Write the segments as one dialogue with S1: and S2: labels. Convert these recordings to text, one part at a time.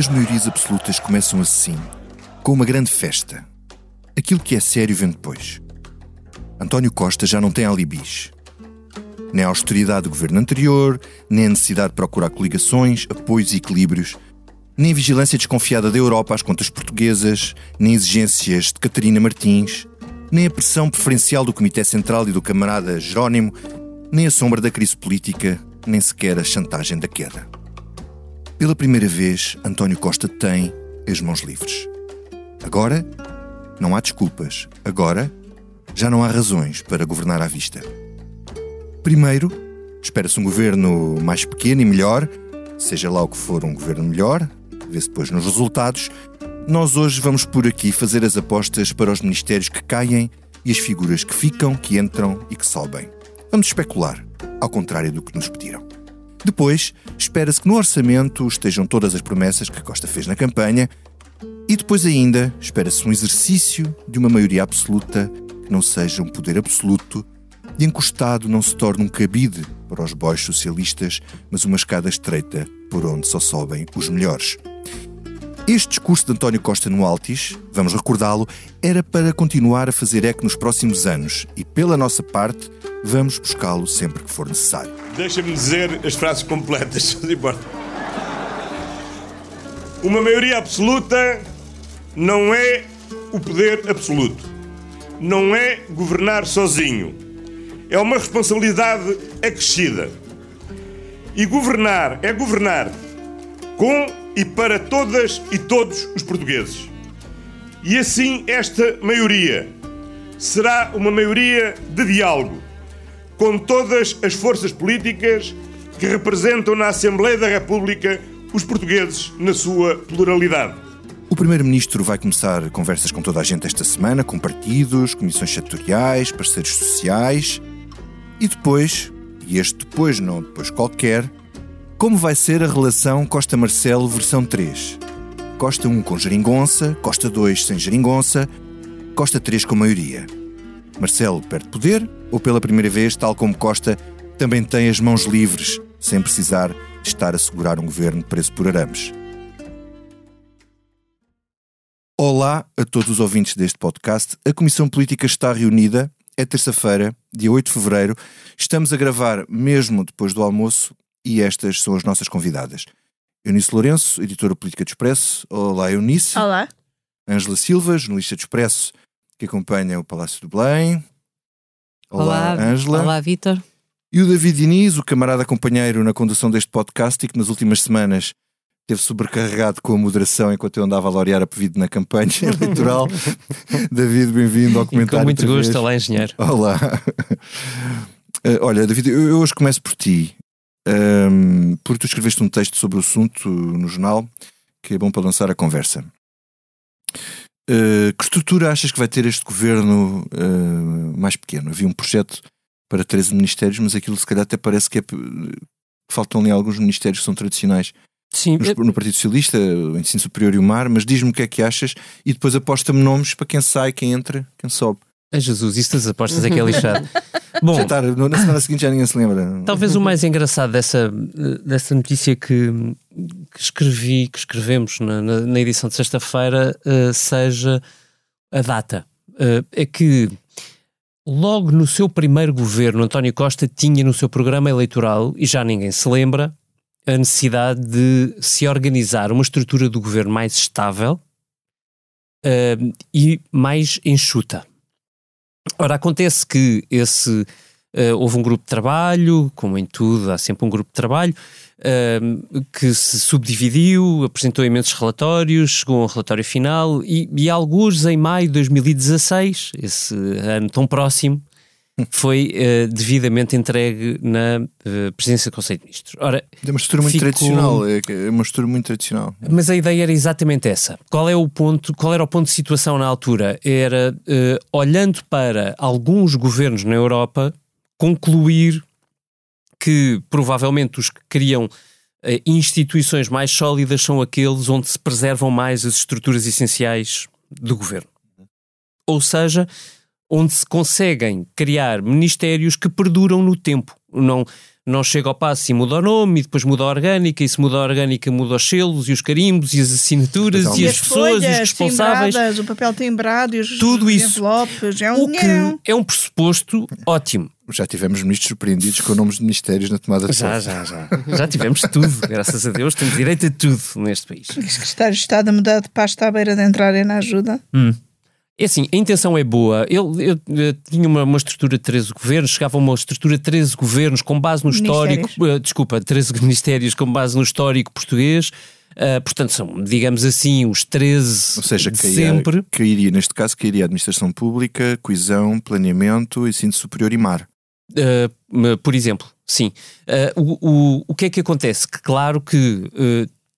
S1: As maiorias absolutas começam assim, com uma grande festa. Aquilo que é sério vem depois. António Costa já não tem alibis. Nem a austeridade do governo anterior, nem a necessidade de procurar coligações, apoios e equilíbrios, nem a vigilância desconfiada da Europa às contas portuguesas, nem exigências de Catarina Martins, nem a pressão preferencial do Comitê Central e do camarada Jerónimo, nem a sombra da crise política, nem sequer a chantagem da queda. Pela primeira vez, António Costa tem as mãos livres. Agora, não há desculpas. Agora, já não há razões para governar à vista. Primeiro, espera-se um governo mais pequeno e melhor, seja lá o que for um governo melhor, vê-se depois nos resultados. Nós hoje vamos por aqui fazer as apostas para os ministérios que caem e as figuras que ficam, que entram e que sobem. Vamos especular, ao contrário do que nos pediram. Depois, espera-se que no orçamento estejam todas as promessas que Costa fez na campanha e depois ainda espera-se um exercício de uma maioria absoluta que não seja um poder absoluto e encostado não se torne um cabide para os bois socialistas, mas uma escada estreita por onde só sobem os melhores. Este discurso de António Costa no Altis, vamos recordá-lo, era para continuar a fazer eco nos próximos anos e, pela nossa parte, vamos buscá-lo sempre que for necessário.
S2: Deixa-me dizer as frases completas, se importa. Uma maioria absoluta não é o poder absoluto. Não é governar sozinho. É uma responsabilidade acrescida. E governar é governar com e para todas e todos os portugueses. E assim esta maioria será uma maioria de diálogo com todas as forças políticas que representam na Assembleia da República os portugueses na sua pluralidade.
S1: O Primeiro-Ministro vai começar conversas com toda a gente esta semana, com partidos, comissões setoriais, parceiros sociais. E depois, e este depois não depois qualquer, como vai ser a relação Costa-Marcelo versão 3? Costa 1 com geringonça, Costa 2 sem geringonça, Costa 3 com maioria. Marcelo perde poder ou pela primeira vez, tal como Costa, também tem as mãos livres, sem precisar estar a segurar um governo preso por arames? Olá a todos os ouvintes deste podcast. A Comissão Política está reunida. É terça-feira, dia 8 de fevereiro. Estamos a gravar mesmo depois do almoço e estas são as nossas convidadas. Eunice Lourenço, editora política do Expresso. Olá, Eunice.
S3: Olá.
S1: Ângela Silva, jornalista do Expresso, que acompanha o Palácio do Belém.
S4: Olá, Ângela. Olá, Vitor.
S1: E o David Diniz, o camarada companheiro na condução deste podcast e que nas últimas semanas esteve sobrecarregado com a moderação enquanto eu andava a laurear a pedido na campanha eleitoral. David, bem-vindo ao comentário.
S5: E com muito gosto, olá, engenheiro.
S1: Olá. Uh, olha, David, eu, eu hoje começo por ti. Um, porque tu escreveste um texto sobre o assunto no jornal que é bom para lançar a conversa. Uh, que estrutura achas que vai ter este governo uh, mais pequeno? Havia um projeto para 13 ministérios, mas aquilo se calhar até parece que, é, faltam ali alguns ministérios que são tradicionais.
S5: Sim,
S1: no, no Partido Socialista, o Ensino Superior e o Mar, mas diz-me o que é que achas e depois aposta-me nomes para quem sai, quem entra, quem sobe.
S5: É Jesus, isso das apostas é que é lixado.
S1: Bom, já tá, na semana seguinte já ninguém se lembra.
S5: Talvez o mais engraçado dessa, dessa notícia que, que escrevi, que escrevemos na, na, na edição de sexta-feira, uh, seja a data. Uh, é que logo no seu primeiro governo, António Costa tinha no seu programa eleitoral, e já ninguém se lembra, a necessidade de se organizar uma estrutura do governo mais estável uh, e mais enxuta. Ora, acontece que esse uh, houve um grupo de trabalho, como em tudo, há sempre um grupo de trabalho, uh, que se subdividiu, apresentou imensos relatórios, chegou a um relatório final e, e alguns em maio de 2016, esse ano tão próximo, foi uh, devidamente entregue na uh, presidência do Conselho de Ministros.
S1: Ora, é uma estrutura muito ficou... tradicional, é, é uma estrutura muito tradicional.
S5: Mas a ideia era exatamente essa. Qual é o ponto? Qual era o ponto de situação na altura? Era uh, olhando para alguns governos na Europa concluir que provavelmente os que criam instituições mais sólidas são aqueles onde se preservam mais as estruturas essenciais do governo. Ou seja, onde se conseguem criar ministérios que perduram no tempo, Não, não chega ao passo e muda o nome, e depois muda a orgânica, e se muda a orgânica, muda os selos, e os carimbos, e as assinaturas, e, e as, as pessoas, folhas, e os responsáveis.
S3: o papel timbrado, e os tudo isso. envelopes, é um
S5: o que é um pressuposto ótimo.
S1: Já tivemos ministros surpreendidos com nomes de ministérios na tomada de
S5: Já, já, já. Já tivemos tudo, graças a Deus, temos direito a tudo neste país.
S3: Os secretários de Estado a mudar de pasta à beira de entrarem na ajuda.
S5: Hum. É assim, a intenção é boa. Eu, eu, eu tinha uma, uma, estrutura de 13 governos, chegava a uma estrutura de 13 governos com base no histórico. Uh, desculpa, 13 ministérios com base no histórico português. Uh, portanto, são, digamos assim, os 13 Ou seja, de caía, sempre.
S1: Cairia, neste caso, cairia Administração Pública, Coesão, Planeamento, Ensino Superior e Mar.
S5: Uh, por exemplo, sim. o, o, o que é que acontece? Que claro que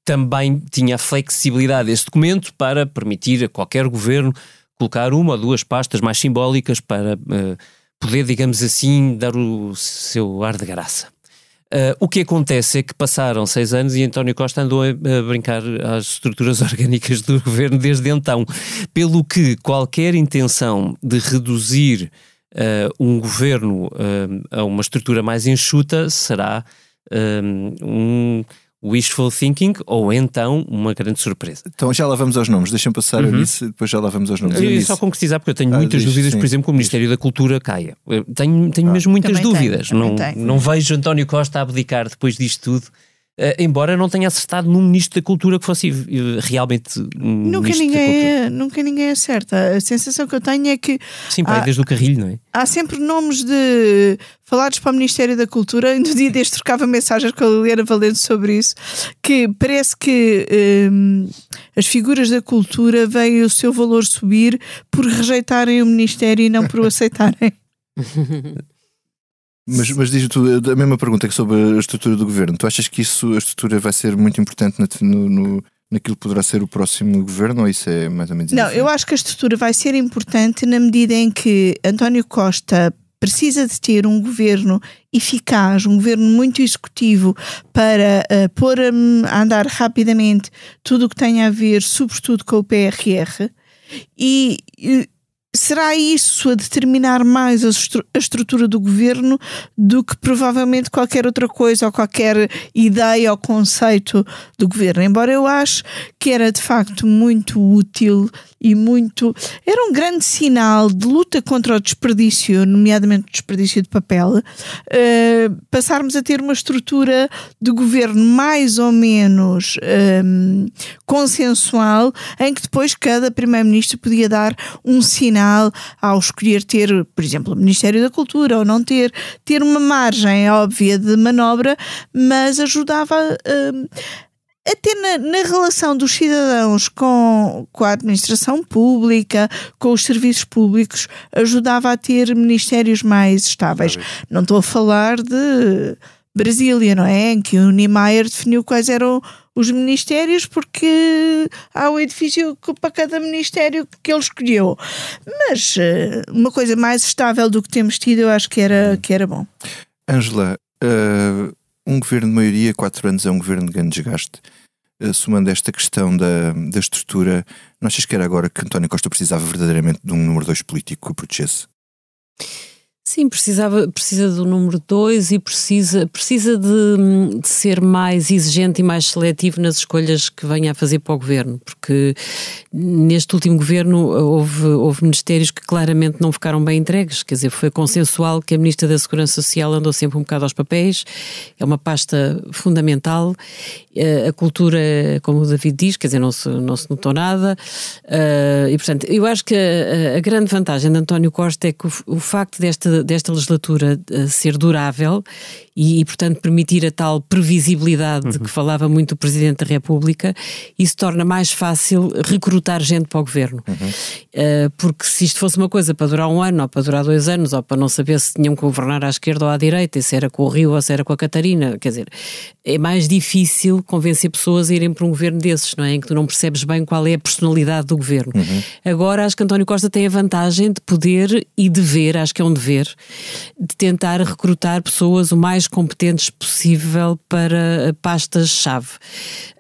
S5: também tinha a flexibilidade deste documento para permitir a qualquer governo colocar uma ou duas pastas mais simbólicas para uh, poder, digamos assim, dar o seu ar de graça. Uh, o que acontece é que passaram seis anos e António Costa andou a, a, brincar às estruturas orgânicas do governo desde então, pelo que qualquer intenção de reduzir uh, um governo uh, a uma estrutura mais enxuta será um, wishful thinking ou então uma grande surpresa.
S1: Então já lá vamos aos nomes, deixem passar uhum. a nisso, depois já lá vamos aos nomes.
S5: Eu, só concretizar porque eu tenho ah, muitas diz, dúvidas, sim. por exemplo, que o Ministério da Cultura caia. Eu tenho, tenho ah, mesmo muitas dúvidas. Tem, não, não vejo António Costa abdicar depois disto tudo embora não tenha acertado num ministro da cultura que fosse realmente um
S3: nunca ninguém é, Nunca ninguém acerta. A sensação que eu tenho é que.
S5: Sim, pai, há, desde o carrilho, não é?
S3: Há sempre nomes de falados para o Ministério da Cultura. No dia deste trocava mensagens com a Liliana Valente sobre isso. Que parece que um, as figuras da cultura veem o seu valor subir por rejeitarem o Ministério e não por o aceitarem.
S1: Mas, mas diz tu a mesma pergunta que sobre a estrutura do governo. Tu achas que isso, a estrutura vai ser muito importante no, no, naquilo que poderá ser o próximo governo ou isso é mais ou menos
S3: Não, eu acho que a estrutura vai ser importante na medida em que António Costa precisa de ter um governo eficaz, um governo muito executivo para uh, pôr a, a andar rapidamente tudo o que tem a ver, sobretudo com o PRR. E, será isso a determinar mais a, estru a, estrutura do governo do que provavelmente qualquer outra coisa ou qualquer ideia ou conceito do governo. Embora eu acho que era de facto muito útil e muito. Era um grande sinal de luta contra o desperdício, nomeadamente o desperdício de papel, uh, passarmos a ter uma estrutura de governo mais ou menos um, eh, consensual, em que depois cada primeiro-ministro podia dar um sinal ao escolher ter, por exemplo, o Ministério da Cultura ou não ter, ter uma margem óbvia de manobra, mas ajudava. Uh, até na, na, relação dos cidadãos com, com a administração pública, com os serviços públicos, ajudava a ter ministérios mais estáveis. Não estou a falar de Brasília, não é? Em que o Niemeyer definiu quais eram os ministérios porque há um edifício para cada ministério que ele escolheu. Mas eh, uma coisa mais estável do que temos tido, eu acho que era, que era bom.
S1: Ângela, uh, um governo de maioria, quatro anos é um governo de grande desgaste. Assumando esta questão da, da estrutura, não achas que era agora que António Costa precisava verdadeiramente de um número dois político que o protegesse?
S4: Sim, precisava, precisa do número 2 e precisa, precisa de, de, ser mais exigente e mais seletivo nas escolhas que venha a fazer para o governo, porque neste último governo houve, houve ministérios que claramente não ficaram bem entregues, quer dizer, foi consensual que a Ministra da Segurança Social andou sempre um bocado aos papéis, é uma pasta fundamental, eh, a cultura, como o David diz, quer dizer, não se, não se notou nada, eh, e portanto, eu acho que a, a grande vantagem de António Costa é que o, o facto desta desta legislatura uh, ser durável e, e, portanto, permitir a tal previsibilidade uhum. de que falava muito o Presidente da República, isso torna mais fácil recrutar gente para o governo. Uhum. Uh, porque se isto fosse uma coisa para durar um ano, ou para durar dois anos, ou para não saber se tinham que governar à esquerda ou à direita, se era com o Rio ou se era com a Catarina, quer dizer, é mais difícil convencer pessoas a irem para um governo desses, não é? Em que tu não percebes bem qual é a personalidade do governo. Uhum. Agora, acho que António Costa tem a vantagem de poder e dever, acho que é um dever, de tentar recrutar pessoas o mais mais competentes possível para pastas-chave.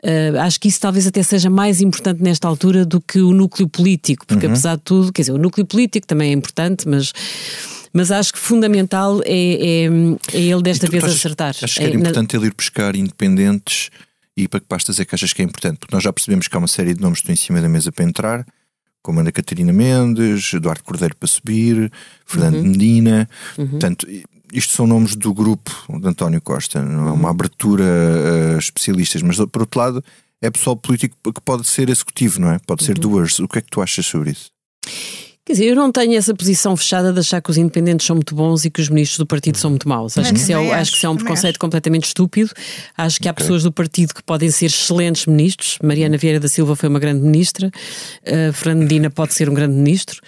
S4: Uh, acho que isso talvez até seja mais importante nesta altura do que o núcleo político, porque uhum. apesar de tudo, quer dizer, o núcleo político também é importante, mas mas acho que fundamental é, é, é ele desta vez
S1: achas,
S4: acertar.
S1: Acho que era
S4: é,
S1: importante na... ele ir buscar independentes e para que pastas é que achas que é importante? Porque nós já percebemos que há uma série de nomes que estão em cima da mesa para entrar, como Ana Catarina Mendes, Eduardo Cordeiro para subir, Fernando uhum. Medina. Uhum. Portanto, isto são nomes do grupo de António Costa, não é uma uhum. abertura a especialistas, mas por outro lado é pessoal político que pode ser executivo, não é? Pode ser uhum. duas. O que é que tu achas sobre isso?
S4: Quer dizer, eu não tenho essa posição fechada de achar que os independentes são muito bons e que os ministros do partido são muito maus. Acho, que isso, é, acho que isso é um preconceito completamente estúpido. Acho que há okay. pessoas do partido que podem ser excelentes ministros. Mariana Vieira da Silva foi uma grande ministra. Uh, Fernando Medina pode ser um grande ministro.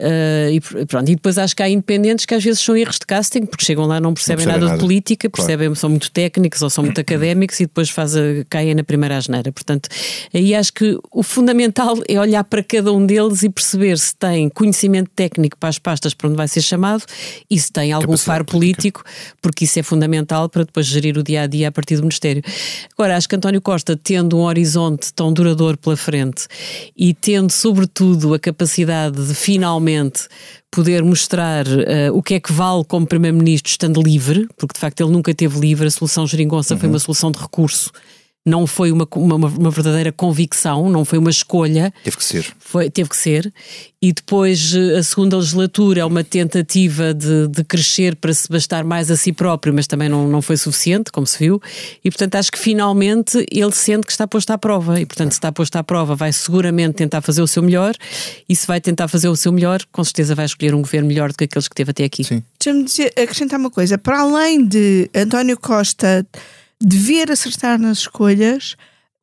S4: Uh, e, pronto, e depois acho que há independentes que às vezes são erros de casting, porque chegam lá não percebem, não percebem nada, nada, de política, claro. percebem, são muito técnicos ou são muito académicos e depois faz a, caem na primeira asneira. Portanto, aí acho que o fundamental é olhar para cada um deles e perceber se tem conhecimento técnico para as pastas para onde vai ser chamado e se tem algum faro político, porque isso é fundamental para depois gerir o dia a dia a partir do Ministério. Agora, acho que António Costa, tendo um horizonte tão duradouro pela frente e tendo, sobretudo, a capacidade de finalmente finalmente poder mostrar uh, o que é que vale como Primeiro-Ministro estando livre, porque de facto ele nunca teve livre, a solução Geringonça uhum. foi uma solução de recurso não foi uma, uma, uma, verdadeira convicção, não foi uma escolha.
S1: Teve que ser.
S4: Foi, teve que ser. E depois eh, a segunda legislatura é uma tentativa de, de crescer para se bastar mais a si próprio, mas também não, não foi suficiente, como se viu. E portanto acho que finalmente ele sente que está posto à prova. E portanto, se está posto à prova, vai seguramente tentar fazer o seu melhor. E se vai tentar fazer o seu melhor, com certeza vai escolher um governo melhor do que aqueles que teve até aqui.
S3: Sim. Deixa-me acrescentar uma coisa. Para além de António Costa dever acertar nas escolhas,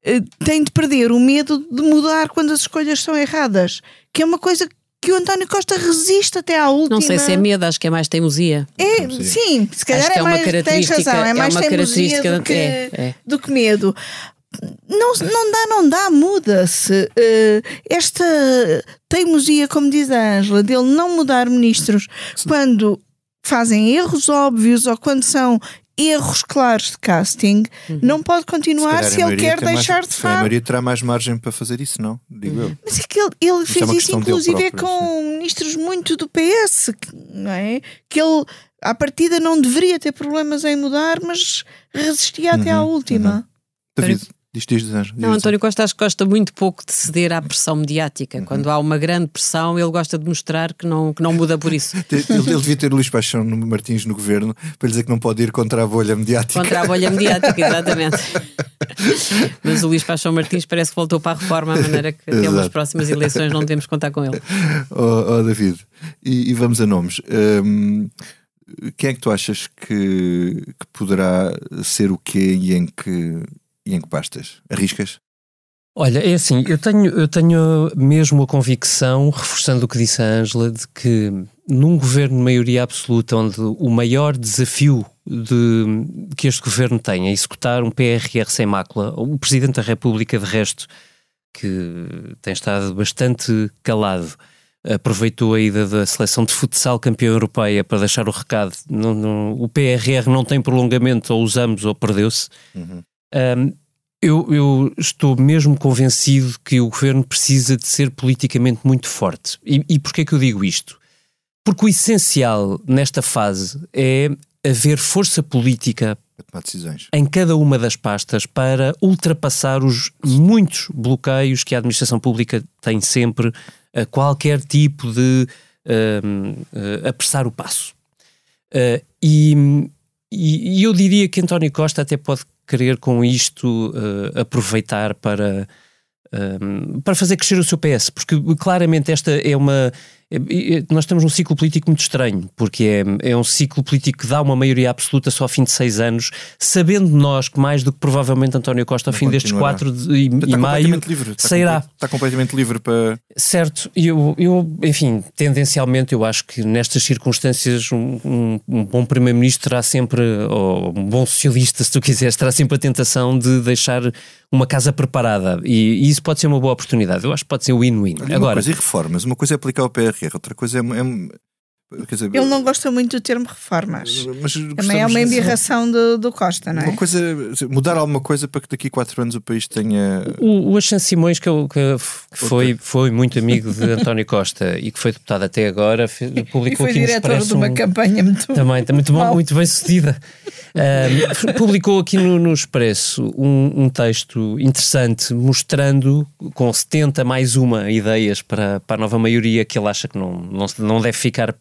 S3: eh, tem de perder o medo de mudar quando as escolhas são erradas, que é uma coisa que o António Costa resiste até à última.
S4: Não sei se é medo, acho que é mais teimosia.
S3: É, sim, se calhar é, é, mais, tens razão, é, é mais teimosia do que, é, é. do que medo. Não, não dá, não dá, muda-se. Uh, esta teimosia, como diz a Ângela, dele não mudar ministros quando fazem erros óbvios ou quando são erros claros de casting, uhum. não pode continuar se, se ele quer deixar
S1: mais,
S3: de fazer.
S1: A maioria terá mais margem para fazer isso, não? Digo eu.
S3: Mas é que ele, ele é fez é isso, inclusive, próprio, com sim. ministros muito do PS, não é? Que ele, à partida, não deveria ter problemas em mudar, mas resistia uhum. até à última. Uhum.
S1: David, Diz, diz, diz,
S4: não, António Costa acho que gosta muito pouco de ceder à pressão mediática. Uhum. Quando há uma grande pressão, ele gosta de mostrar que não, que não muda por isso.
S1: ele, ele devia ter Luís Paixão Martins no governo para dizer que não pode ir contra a bolha mediática.
S4: Contra a bolha mediática, exatamente. Mas o Luís Paixão Martins parece que voltou para a reforma, a maneira que até umas próximas eleições não devemos contar com ele.
S1: Oh, oh David, e, e, vamos a nomes. Um, quem é que tu achas que, que poderá ser o quê e em que e em que pastas? Arriscas?
S5: Olha, é assim, eu tenho, eu tenho mesmo a convicção, reforçando o que disse a Ângela, de que num governo de maioria absoluta, onde o maior desafio de, que este governo tem é executar um PRR sem mácula, o Presidente da República, de resto, que tem estado bastante calado, aproveitou a ida da seleção de futsal campeã europeia para deixar o recado: não, não, o PRR não tem prolongamento, ou usamos ou perdeu-se. Uhum. Um, eu, eu, estou mesmo convencido que o governo precisa de ser politicamente muito forte. E, e porquê que eu digo isto? Porque o essencial nesta fase é haver força política em cada uma das pastas para ultrapassar os muitos bloqueios que a administração pública tem sempre a qualquer tipo de uh, apressar o passo. Uh, e, e, eu diria que António Costa até pode querer com isto uh, aproveitar para, um, para fazer crescer o seu PS, porque claramente esta é uma nós estamos num ciclo político muito estranho, porque é, é um ciclo político que dá uma maioria absoluta só ao fim de seis anos, sabendo nós que mais do que provavelmente António Costa ao Não fim destes quatro de, e, e meio
S1: livre,
S5: está sairá.
S1: está completamente livre para.
S5: Certo, eu, eu, enfim, tendencialmente eu acho que nestas circunstâncias um, um, um bom Primeiro-Ministro terá sempre, ou um bom socialista, se tu quiseres, terá sempre a tentação de deixar uma casa preparada e, e isso pode ser uma boa oportunidade. Eu acho que pode ser win-win.
S1: Agora, coisa é reformas, uma coisa é aplicar o Outra coisa é, é Quer dizer,
S3: Ele não gosta muito do termo reformas.
S1: mas
S3: Também é uma embirração do, do Costa, não é?
S1: Uma coisa, mudar alguma coisa para que daqui a quatro anos o país tenha.
S5: O, o Axan Simões, que, eu- que foi, foi muito amigo de António Costa e que foi deputado até agora, fe-
S3: E
S5: publicou
S3: foi
S5: aqui no
S3: diretor de
S5: Expresso
S3: uma
S5: um-
S3: campanha muito.
S5: Também, está muito, bom, muito bem sucedida. Publicou aqui no, no Expresso um, um texto interessante mostrando com 70 mais uma ideias para, para a nova maioria que ele acha que não, não, não deve ficar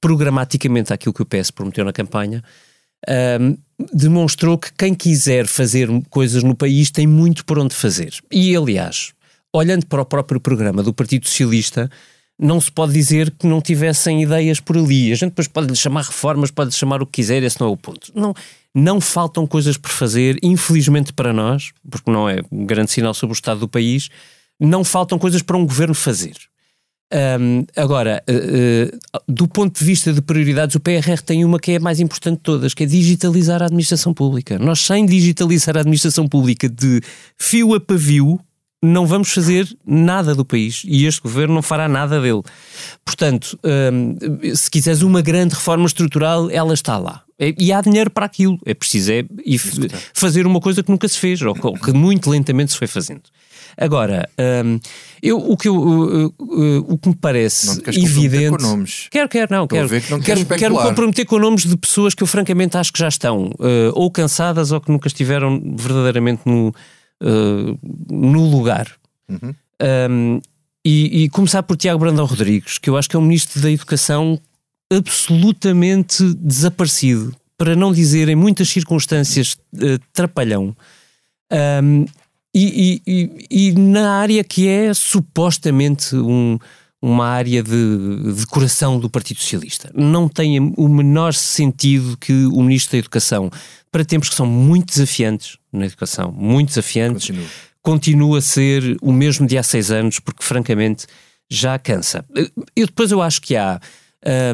S5: programaticamente àquilo que o PS prometeu na campanha. Ahm, demonstrou que quem quiser fazer coisas no país tem muito por onde fazer. E, aliás, olhando para o próprio programa do Partido Socialista, não se pode dizer que não tivessem ideias por ali. A gente depois pode lhe chamar reformas, pode lhe chamar o que quiser, esse não é o ponto. Não, não faltam coisas por fazer, infelizmente para nós, porque não é um grande sinal sobre o estado do país, não faltam coisas para um governo fazer. Hum, agora, eh, eh, do ponto de vista de prioridades, o PRR tem uma que é a mais importante de todas, que é digitalizar a administração pública. Nós, sem digitalizar a administração pública de fio a pavio, não vamos fazer nada do país e este governo não fará nada dele. Portanto, hum, se quiseres uma grande reforma estrutural, ela está lá. É- E há dinheiro para aquilo. É preciso é, f- fazer uma coisa que nunca se fez, ou que muito lentamente se foi fazendo. Agora, hum, eu, o, que eu, uh, o que me parece evidente.
S1: com nomes.
S5: Quero, quero, não,
S1: Estou
S5: quero.
S1: que não
S5: quero,
S1: queres
S5: quero me comprometer com nomes de pessoas que eu francamente acho que já estão uh, ou cansadas ou que nunca estiveram verdadeiramente no, uh, no lugar.
S1: Uhum.
S5: Um, e, e começar por Tiago Brandão Rodrigues, que eu acho que é um ministro da Educação absolutamente desaparecido, para não dizer em muitas circunstâncias uh, trapalhão. Um, e, e- e- e na área que é supostamente um- uma área de, de coração do Partido Socialista. Não tem o menor sentido que o Ministro da Educação, para tempos que são muito desafiantes na educação, muito desafiantes,
S1: Continua.
S5: continua a ser o mesmo de há seis anos, porque francamente já cansa. Eu, depois eu acho que há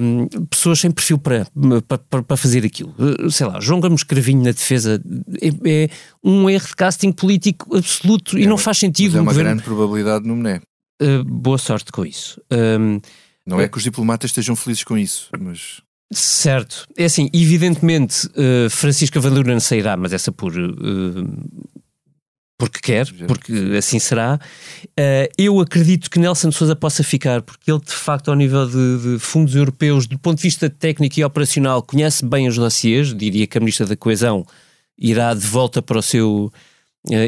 S5: hum, pessoas sem perfil para, para, para fazer aquilo. Uh, Sei lá, João Gomes Cravinho na defesa é, é um erro de casting político absoluto e
S1: É
S5: não
S1: uma-
S5: faz
S1: Mas
S5: sentido.
S1: é
S5: um
S1: uma
S5: governo-
S1: grande probabilidade no MNE.
S5: Uh, boa sorte com isso. Um,
S1: Não é que os diplomatas estejam felizes com isso, mas
S5: Certo. É assim, evidentemente, uh, Francisca Van Duren sairá, mas essa por. uh, porque quer, porque assim será. Uh, eu acredito que Nelson de Sousa possa ficar, porque ele, de facto, ao nível de, de fundos europeus, do ponto de vista técnico e operacional, conhece bem os dossiês. Diria que a Ministra da Coesão irá de volta para o seu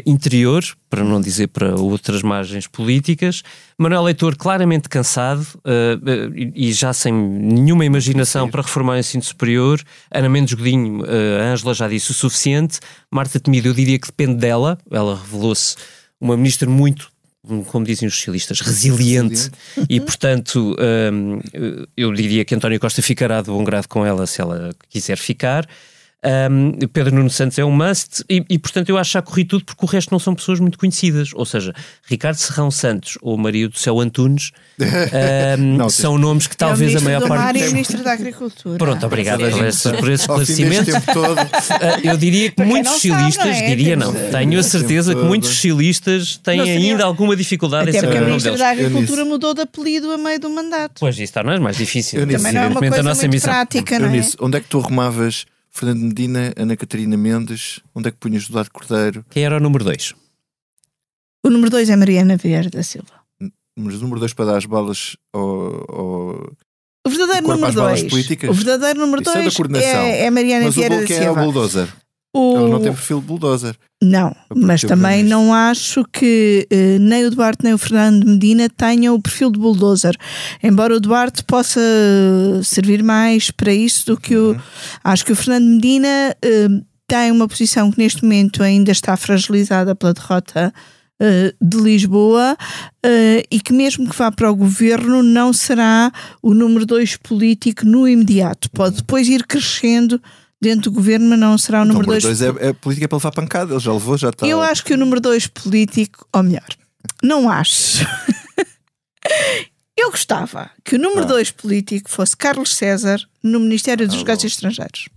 S5: interior, para não dizer para outras margens políticas. Manuel Leitor claramente cansado eh, eh, e já sem nenhuma imaginação para reformar o ensino superior. Ana Mendes Godinho, eh, a Ângela já disse o suficiente. Marta Temido, eu diria que depende dela. Ela revelou-se uma ministra muito como dizem os socialistas, resiliente, e portanto hum, eu diria que António Costa ficará de bom grado com ela se ela quiser ficar. Um, Pedro Nuno Santos é um must e, e, portanto eu acho que já corri tudo porque o resto não são pessoas muito conhecidas, ou seja, Ricardo Serrão Santos ou Maria do Céu Antunes um,
S1: Não,
S5: são nomes que talvez
S3: é
S5: a maior
S3: Mar
S5: parte
S3: e o Ministro da Agricultura.
S5: Pronto, obrigado
S1: a
S5: por esse, por esse esclarecimento. Ah, Eu diria que muitos
S3: sabe,
S5: socialistas,
S3: é?
S5: diria não, tenho a certeza que muitos socialistas têm
S3: Não seria-
S5: ainda alguma dificuldade em
S3: Até porque
S5: saber
S3: a
S5: o nome
S3: Ministra
S5: deles.
S3: da
S1: Eu
S3: Agricultura
S1: nisso-
S3: mudou de apelido a meio do mandato.
S5: Pois, isso está, não é mais difícil.
S3: Também não é uma coisa
S5: a
S3: muito prática, não é?
S1: Onde é que tu arrumavas Fernando Medina, Ana Catarina Mendes? Onde é que punhas Eduardo Cordeiro?
S5: Quem era o número 2?
S3: O número 2 é Mariana Vieira da Silva.
S1: Mas o número dois para dar as balas ao. ao-
S3: O verdadeiro
S1: Corpo
S3: número 2.
S1: políticas?
S3: O verdadeiro número
S1: Isso é da
S3: 2
S1: coordenação.
S3: é, é Mariana
S1: Mas o
S3: Vieira
S1: Bull-
S3: da
S1: quem é o
S3: Silva.
S1: bulldozer?
S3: O-
S1: Ele não tem perfil de bulldozer.
S3: Não, mas também
S1: conheço.
S3: não acho que eh, nem o Duarte nem o Fernando Medina tenham o perfil de bulldozer. Embora o Duarte possa servir mais para isso do que
S1: Uhum.
S3: o. Acho que o Fernando Medina eh, tem uma posição que neste momento ainda está fragilizada pela derrota eh, de Lisboa e que, mesmo que vá para o governo, não será o número dois político no imediato. Pode depois ir crescendo dentro do governo, mas não será o
S1: Então,
S3: número
S1: o número
S3: dois
S1: dois é, é política para levar pancada. Ele já levou, já está.
S3: eu acho que o número 2 político, ou melhor, não acho. Eu gostava que o número
S1: Ah.
S3: 2 político fosse Carlos César no Ministério dos
S1: Ah,
S3: Negócios. Estrangeiros.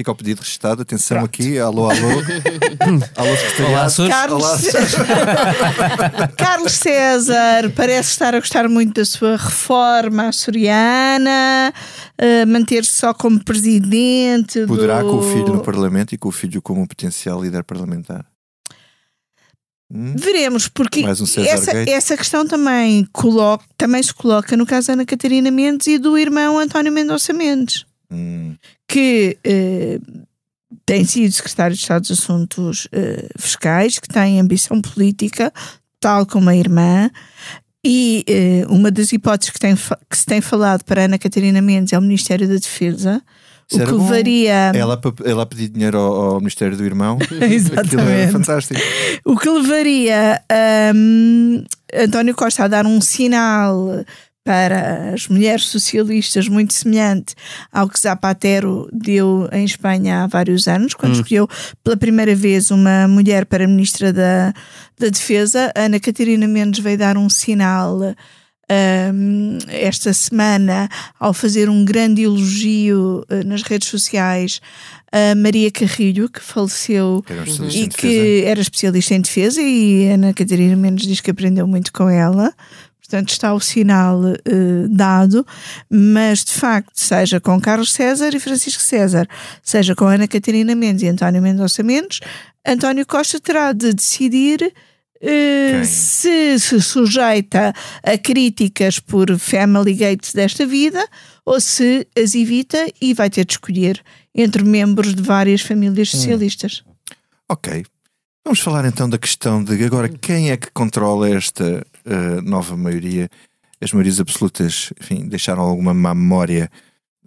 S1: Fica o pedido registado. Atenção Pronto. aqui. Alô, alô. alô,
S5: secretariado. Olá,
S3: Carlos... Olá, Carlos César parece estar a gostar muito da sua reforma açoriana, uh, manter-se só como presidente.
S1: Poderá
S3: do...
S1: com o filho no Parlamento e com o filho como potencial líder parlamentar.
S3: Hum? Veremos, porque um essa, essa questão também, coloca, também se coloca no caso da Ana Catarina Mendes e do irmão António Mendonça Mendes.
S1: Hum
S3: que eh, tem sido secretário de Estado dos Assuntos eh, Fiscais, que tem ambição política, tal como a irmã. E eh, uma das hipóteses que, tem, que se tem falado para Ana Catarina Mendes é o Ministério da Defesa.
S1: Isso o que levaria. Ela, ela pedir dinheiro ao, ao Ministério do Irmão.
S3: Exatamente. Aquilo é
S1: fantástico.
S3: O que levaria um, António Costa a dar um sinal para as mulheres socialistas muito semelhante ao que Zapatero deu em Espanha há vários anos, quando hum. escolheu pela primeira vez uma mulher para ministra da, da Defesa. Ana Catarina Mendes veio dar um sinal um, esta semana ao fazer um grande elogio uh, nas redes sociais a Maria Carrilho, que faleceu
S1: e
S3: que era especialista em defesa, e Ana Catarina Mendes diz que aprendeu muito com ela. Portanto, está o sinal uh, dado, mas de facto, seja com Carlos César e Francisco César, seja com Ana Catarina Mendes e António Mendonça Mendes, António Costa terá de decidir uh, se se sujeita a críticas por family gates desta vida ou se as evita e vai ter de escolher entre membros de várias famílias hum. socialistas. Hum.
S1: Ok. Vamos falar então da questão de agora quem é que controla esta uh, nova maioria, as maiorias absolutas, enfim, deixaram alguma má memória,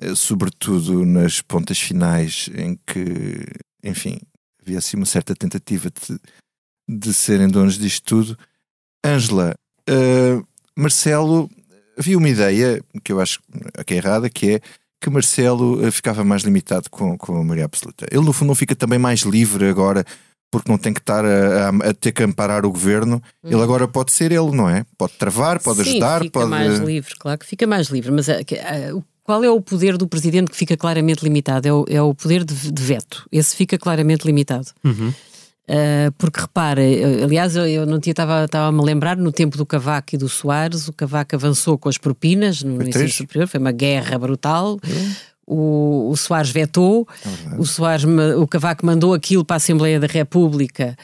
S1: uh, sobretudo nas pontas finais, em que, enfim, havia assim uma certa tentativa de, de serem donos disto tudo. Ângela, uh, Marcelo, havia uma ideia que eu acho que é errada, que é que Marcelo ficava mais limitado com, com a maioria absoluta. Ele, no fundo, não fica também mais livre agora porque não tem que estar a, a, a ter que amparar o governo. Ele uhum. agora pode ser ele, não é? Pode travar, pode
S4: Sim,
S1: ajudar,
S4: fica
S1: pode.
S4: mais livre, claro que fica mais livre, mas eh, eh, qual é o poder do presidente que fica claramente limitado? É o, é o poder de, de, veto. Esse fica claramente limitado.
S5: Uhum.
S4: Uh, porque repara, aliás, eu, eu não tinha, estava, estava a me lembrar no tempo do Cavaco e do Soares, o Cavaco avançou com as propinas no ensino superior, foi uma guerra brutal. Uhum o, o Soares vetou, é o, Soares, o Cavaco mandou aquilo para a Assembleia da República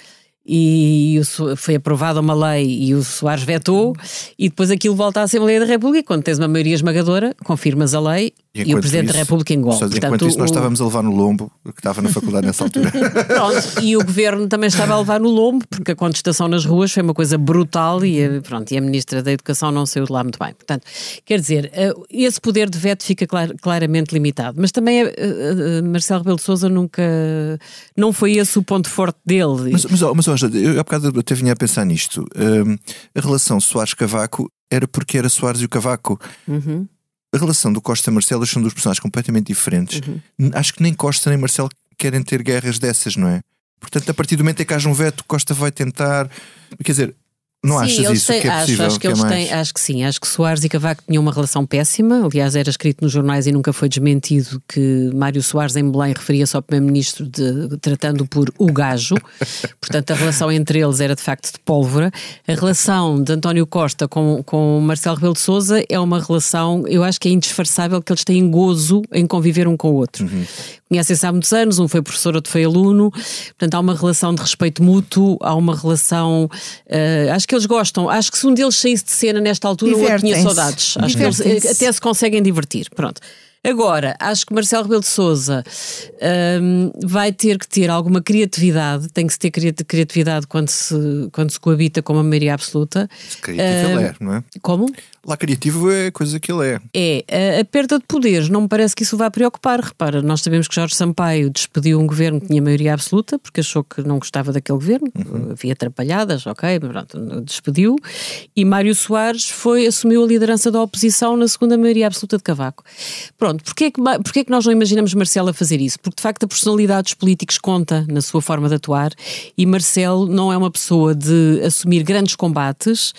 S4: e foi aprovada uma lei e o Soares vetou, e depois aquilo volta à Assembleia da República. Quando tens uma maioria esmagadora, confirmas a lei e, e o Presidente isso, da República engole.
S1: Portanto, enquanto isso, nós estávamos a levar no lombo, que estava na faculdade nessa altura.
S4: pronto, e o Governo também estava a levar no lombo, porque a contestação nas ruas foi uma coisa brutal e, pronto, e a Ministra da Educação não saiu de lá muito bem. Portanto, quer dizer, eh, esse poder de veto fica clar, claramente limitado. Mas também uh, uh, Marcelo Rebelo de Sousa nunca. não foi esse o ponto forte dele.
S1: Mas, mas, mas eu há bocado até vinha a pensar nisto. Um, a relação Soares-Cavaco era porque era Soares e o Cavaco.
S4: Uhum.
S1: A relação do Costa e Marcelo são duas personagens completamente diferentes. Uhum. Acho que nem Costa nem Marcelo querem ter guerras dessas, não é? Portanto, a partir do momento em que haja um veto, Costa vai tentar. Quer dizer, não sim, achas isso têm, que é possível?
S4: Acho, acho que, que é eles é têm, acho que sim, acho que Soares e Cavaco tinham uma relação péssima. Aliás, era escrito nos jornais e nunca foi desmentido que Mário Soares em Belém referia-se ao Primeiro-Ministro tratando por o gajo. Portanto, a relação entre eles era de facto de pólvora. A relação de António Costa com, com Marcelo Rebelo de Souza é uma relação, eu acho que é indisfarçável que eles têm gozo em conviver um com o outro.
S1: Uhum
S4: conhecem-se há muitos anos, um foi professor, outro foi aluno, portanto há uma relação de respeito mútuo, há uma relação. Uh, acho que eles gostam, acho que se um deles saísse de cena nesta altura, o outro tinha saudades. Acho que eles eh, até se conseguem divertir. Pronto. Agora, acho que Marcelo Rebelo de Souza um, vai ter que ter alguma criatividade, tem que se ter criatividade quando se, quando se coabita com uma maioria absoluta.
S1: Criativo um, não é?
S4: Como?
S1: Lá criativo é a coisa que ele é.
S4: É, a, a, perda de poderes não me parece que isso vá preocupar. Repara, nós sabemos que Jorge Sampaio despediu um governo que tinha maioria absoluta porque achou que não gostava daquele governo, uhum. havia atrapalhadas, ok, pronto, despediu. E Mário Soares foi, assumiu a liderança da oposição na segunda maioria absoluta de Cavaco. Pronto, porquê é que, porquê é que nós não imaginamos Marcelo a fazer isso? Porque de facto a personalidade dos políticos conta na sua forma de atuar e Marcelo não é uma pessoa de assumir grandes combates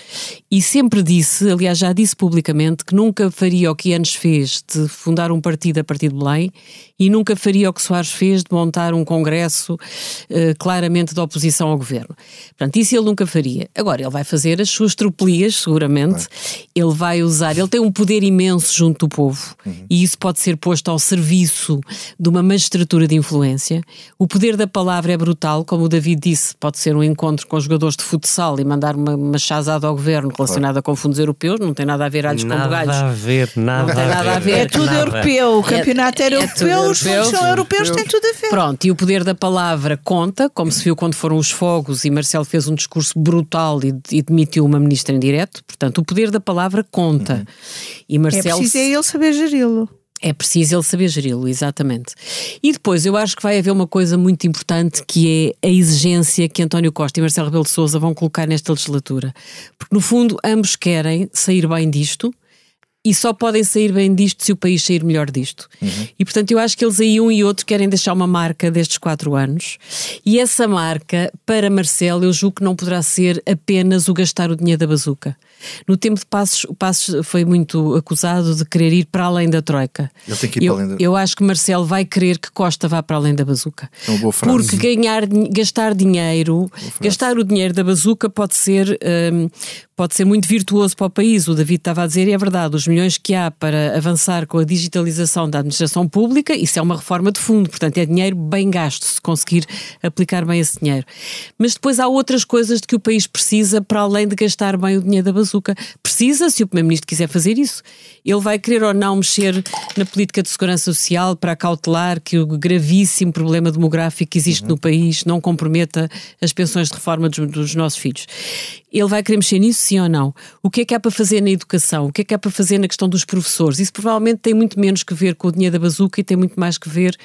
S4: e sempre disse, aliás já disse publicamente que nunca faria o que Anos fez de fundar um partido a partir de Belém e nunca faria o que Soares fez de montar um congresso uh, claramente de oposição ao governo. Portanto, isso ele nunca faria. Agora, ele vai fazer as suas tropelias, seguramente. Ele vai usar, ele tem um poder imenso junto do povo uhum. e isso pode ser posto ao serviço de uma magistratura de influência. O poder da palavra é brutal, como o David disse, pode ser um encontro com jogadores de futsal e mandar uma, uma chazada ao governo relacionada claro. com fundos europeus, não tem nada a ver alhos
S5: nada
S4: com bugalhos.
S5: Nada a ver, nada,
S4: não tem nada a ver.
S3: É tudo
S4: nada.
S3: europeu, o campeonato é, era é, europeu, é os fundos são europeus, tem tudo a ver.
S4: Pronto, e o poder da palavra conta, como se viu quando foram os fogos e Marcelo fez um discurso brutal e, e demitiu uma ministra em direto. Portanto, o poder da palavra conta. Uhum.
S3: E Marcelo... É preciso é ele saber geri-lo.
S4: É preciso ele saber geri-lo, exatamente. E depois eu acho que vai haver uma coisa muito importante que é a exigência que António Costa e Marcelo Rebelo de Sousa vão colocar nesta legislatura. Porque no fundo ambos querem sair bem disto e só podem sair bem disto se o país sair melhor disto. Uhum. E portanto eu acho que eles aí um e outro querem deixar uma marca destes quatro anos e essa marca, para Marcelo, eu julgo que não poderá ser apenas o gastar o dinheiro da bazuca. No tempo de Passos, o Passos foi muito acusado de querer ir para além da Troika. Eu,
S1: além
S4: da... eu acho que Marcelo vai querer que Costa vá para além da bazuca.
S1: É uma boa frase.
S4: Porque ganhar, gastar dinheiro, gastar o dinheiro da bazuca pode ser, um, pode ser muito virtuoso para o país. O David estava a dizer, e é verdade, os milhões que há para avançar com a digitalização da administração pública, isso é uma reforma de fundo, portanto é dinheiro bem gasto, se conseguir aplicar bem esse dinheiro. Mas depois há outras coisas de que o país precisa para além de gastar bem o dinheiro da bazuca. Precisa, se o Primeiro-Ministro quiser fazer isso. Ele vai querer ou não mexer na política de segurança social para cautelar que o gravíssimo problema demográfico que existe uhum. no país não comprometa as pensões de reforma dos, dos nossos filhos ele vai querer mexer nisso, sim ou não? O que é que há para fazer na educação? O que é que há para fazer na questão dos professores? Isso provavelmente tem muito menos que ver com o dinheiro da bazuca e tem muito mais que ver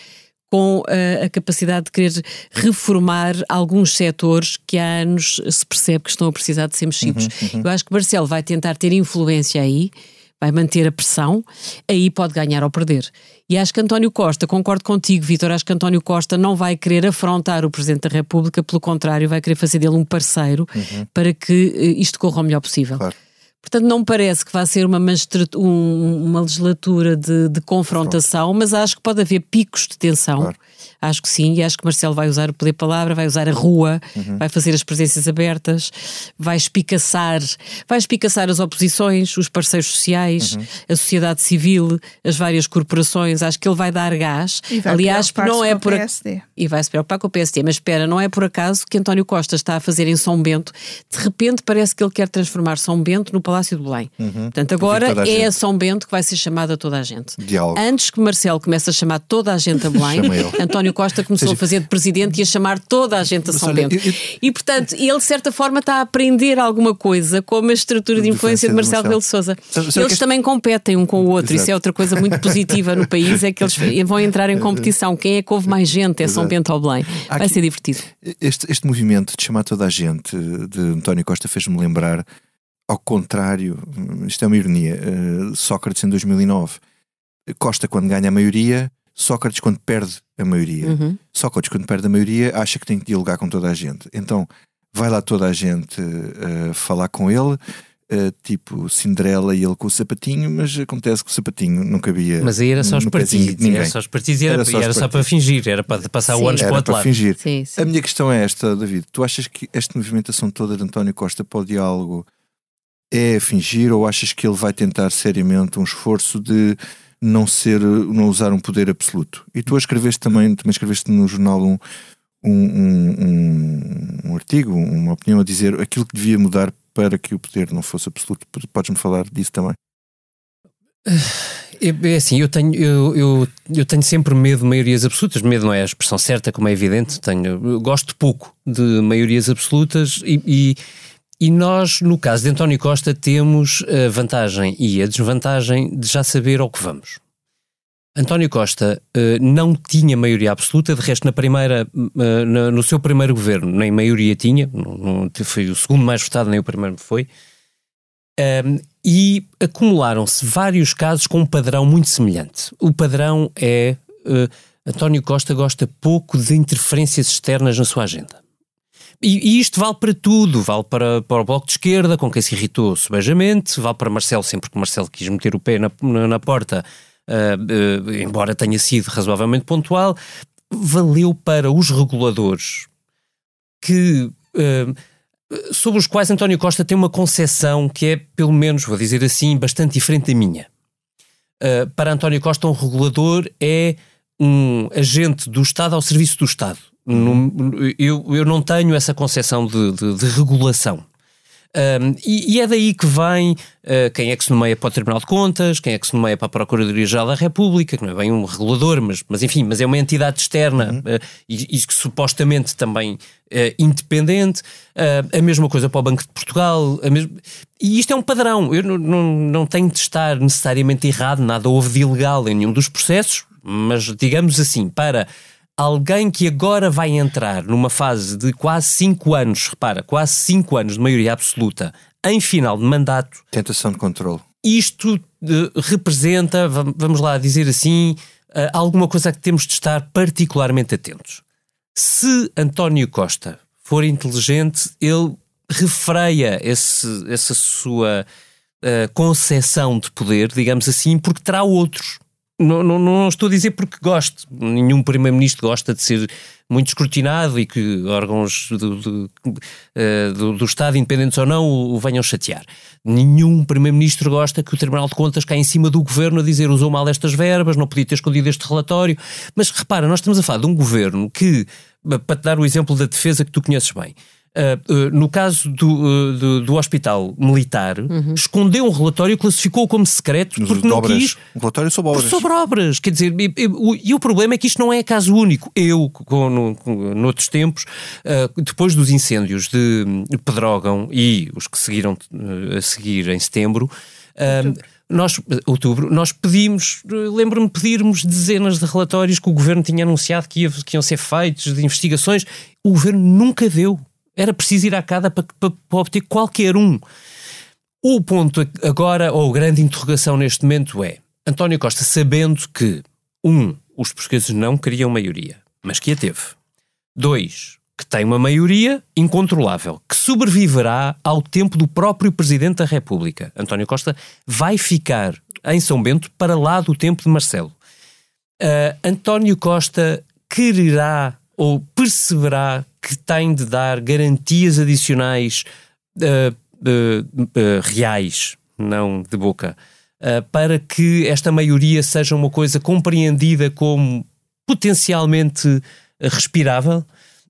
S4: com a, eh, a capacidade de querer reformar alguns setores que há anos se percebe que estão a precisar de ser mexidos. Uhum, uhum. Eu acho que Marcelo vai tentar ter influência aí vai manter a pressão, aí pode ganhar ou perder. E acho que António Costa, concordo contigo, Vitor, acho que António Costa não vai querer afrontar o Presidente da República, pelo contrário, vai querer fazer dele um parceiro uhum. para que eh, isto corra o melhor possível. Claro. Portanto, não me parece que vá ser uma, uma legislatura de, de confrontação, mas acho que pode haver picos de tensão. Claro Acho que sim, e acho que Marcelo vai usar o poder palavra, vai usar a rua, uhum. vai fazer as presenças abertas, vai espicaçar, vai espicaçar as oposições, os parceiros sociais, uhum. a sociedade civil, as várias corporações. Acho que ele vai dar gás.
S3: E vai Aliás, não é por PSD.
S4: e vai se preocupar com o PSD, mas espera, não é por acaso que António Costa está a fazer em São Bento. De repente parece que ele quer transformar São Bento no Palácio de Belém. Uhum. Portanto, agora a é a São Bento que vai ser chamada toda a gente.
S1: Diálogo.
S4: Antes que Marcelo comece a chamar toda a gente a Belém, António Costa começou seja, a fazer de presidente e a chamar toda a gente a São Bento. E, portanto, ele de certa forma está a aprender alguma coisa com a estrutura de influência de Marcelo Rebelo de Sousa. Eles também competem um com o outro, isso é outra coisa muito positiva no país, é que eles vão entrar em competição. Quem é que houve mais gente? É São Bento ou Belém. Vai ser divertido.
S1: Este, este movimento de chamar toda a gente de António Costa fez-me lembrar, ao contrário, isto é uma ironia, uh, Sócrates em 2009. Costa, quando ganha a maioria, Sócrates, quando perde a maioria, uhum. Sócrates, quando perde a maioria, acha que tem que dialogar com toda a gente. Então, vai lá toda a gente uh, falar com ele. Uh, tipo Cinderela e ele com o sapatinho, mas acontece que o sapatinho não cabia.
S5: Mas aí era só os partidos, era só os partidos e era, era, só, era só para fingir, era para passar sim. o ano para o outro lado.
S1: fingir. Sim, sim. A minha questão é esta, David: tu achas que esta movimentação toda de António Costa para o diálogo é fingir ou achas que ele vai tentar seriamente um esforço de não ser, não usar um poder absoluto. E tu escreveste também, também escreveste no jornal um, um, um, um artigo, uma opinião a dizer aquilo que devia mudar para que o poder não fosse absoluto. Podes-me falar disso também?
S5: É, é assim, eu tenho, eu, eu, eu, tenho sempre medo de maiorias absolutas. Medo não é a expressão certa, como é evidente. Tenho, gosto pouco de maiorias absolutas e e nós, no caso de António Costa, temos a vantagem e a desvantagem de já saber ao que vamos. António Costa uh, não tinha maioria absoluta, de resto, na primeira, uh, no seu primeiro governo, nem maioria tinha, não, não, foi o segundo mais votado, nem o primeiro foi. Um, e acumularam-se vários casos com um padrão muito semelhante. O padrão é uh, António Costa gosta pouco de interferências externas na sua agenda e, e, isto vale para tudo, vale para, para o Bloco de Esquerda, com quem se irritou subejamente, vale para Marcelo, sempre que Marcelo quis meter o pé na, na, na porta, uh, uh, embora tenha sido razoavelmente pontual, valeu para os reguladores que. Uh, sobre os quais António Costa tem uma concepção que é, pelo menos, vou dizer assim, bastante diferente da minha. para António Costa, um regulador é um agente do Estado ao serviço do Estado eu, eu não tenho essa concepção de, de, de regulação. Um, e, e, é daí que vem uh, quem é que se nomeia para o Tribunal de Contas, quem é que se nomeia para a Procuradoria-Geral da República, que não é bem um regulador, mas, mas enfim, mas é uma entidade externa uhum. uh, e, e, que supostamente também uh, independente. a mesma coisa para o Banco de Portugal. E isto é um padrão. Eu não, não, não tenho de estar necessariamente errado, nada houve de ilegal em nenhum dos processos, mas digamos assim, para alguém que agora vai entrar numa fase de quase 5 anos, repara, quase 5 anos de maioria absoluta, em final de mandato.
S1: Tentação de controle.
S5: Isto uh, representa, vamos lá dizer assim, uh, alguma coisa que temos de estar particularmente atentos. Se António Costa for inteligente, ele refreia esse, essa sua uh, concepção de poder, digamos assim, porque terá outros. Não, não, não, estou a dizer porque gosto. Nenhum primeiro-ministro gosta de ser muito escrutinado e que órgãos do, do, eh, do, do Estado, independentes ou não, o, venham chatear. Nenhum primeiro-ministro gosta que o Tribunal de Contas caia em cima do governo a dizer usou mal estas verbas, não podia ter escondido este relatório. Mas repara, nós estamos a falar de um governo que, para te dar o exemplo da defesa que tu conheces bem, Uh, uh, no caso do, uh, do, do, hospital militar, uhum. escondeu um relatório e classificou como secreto Nos porque não
S1: obras.
S5: quis.
S1: Um relatório sobre obras.
S5: Sobre obras. Quer dizer, e, e, o, e, o problema é que isto não é caso único. Eu, com, no, com, noutros tempos, depois dos incêndios de Pedrógão e os que seguiram a seguir em setembro. nós, outubro, nós pedimos, lembro-me pedirmos dezenas de relatórios que o governo tinha anunciado que, ia, que iam ser feitos, de investigações. O governo nunca deu. Era preciso ir à cada para, para, para obter qualquer um. O ponto agora, ou a grande interrogação neste momento é António Costa, sabendo que, um, os portugueses não queriam maioria, mas que a teve. Dois, que tem uma maioria incontrolável, que sobreviverá ao tempo do próprio Presidente da República. António Costa vai ficar em São Bento para lá do tempo de Marcelo. Uh, António Costa quererá ou perceberá que tem de dar garantias adicionais uh, uh, uh, reais, não de boca, para que esta maioria seja uma coisa compreendida como potencialmente respirável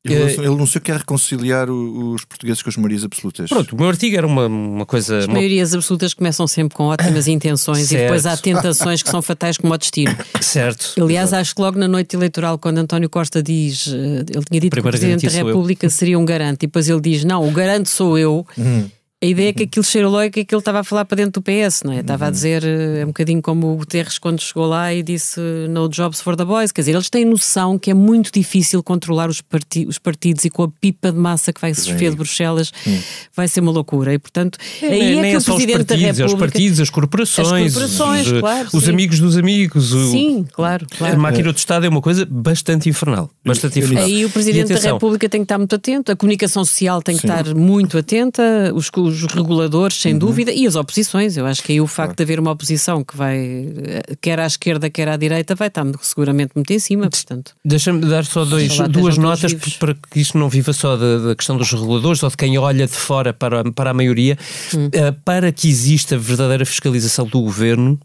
S1: ele, eh, ele não sei quer reconciliar os portugueses com as maiorias absolutas.
S5: Pronto, o meu artigo era uma, uma coisa.
S4: As
S5: uma...
S4: maiorias absolutas começam sempre com ótimas intenções certo. e depois há tentações que são fatais como o destino.
S5: Certo.
S4: Aliás, Exato. acho que logo na noite eleitoral, quando António Costa diz, eh, ele tinha dito Primeira que o Presidente da República seria um garante, e depois ele diz: Não, o garante sou eu. Hum. A ideia é que aquilo cheirou logo que aquilo estava a falar para dentro do PS, não é? Estava a uhum. dizer, eh, é um bocadinho como o Guterres quando chegou lá e disse no jobs for the boys. Quer dizer, eles têm noção que é muito difícil controlar os, parti os partidos e com a pipa de massa que vai se desfer de Bruxelas hum. vai ser uma loucura. E portanto,
S5: é, aí é, é que o Presidente partidos, da República. É os partidos, as corporações, as corporações os, claro, os amigos dos amigos.
S4: O, sim, claro, claro. A
S5: máquina do Estado é uma coisa bastante infernal. Bastante infernal.
S4: Aí o Presidente da República tem que estar muito atento, a comunicação social tem que sim. estar muito atenta, os, os reguladores sem uhum. dúvida, e as oposições. Eu acho que aí o facto claro. de haver uma oposição que vai, quer à esquerda, quer à direita, vai estar seguramente muito em cima, portanto.
S5: Deixa-me dar só dois, duas notas para que isto não viva só da, da, questão dos reguladores ou de quem olha de fora para, para a maioria. Hum. Uh, para que exista verdadeira fiscalização do governo, uh,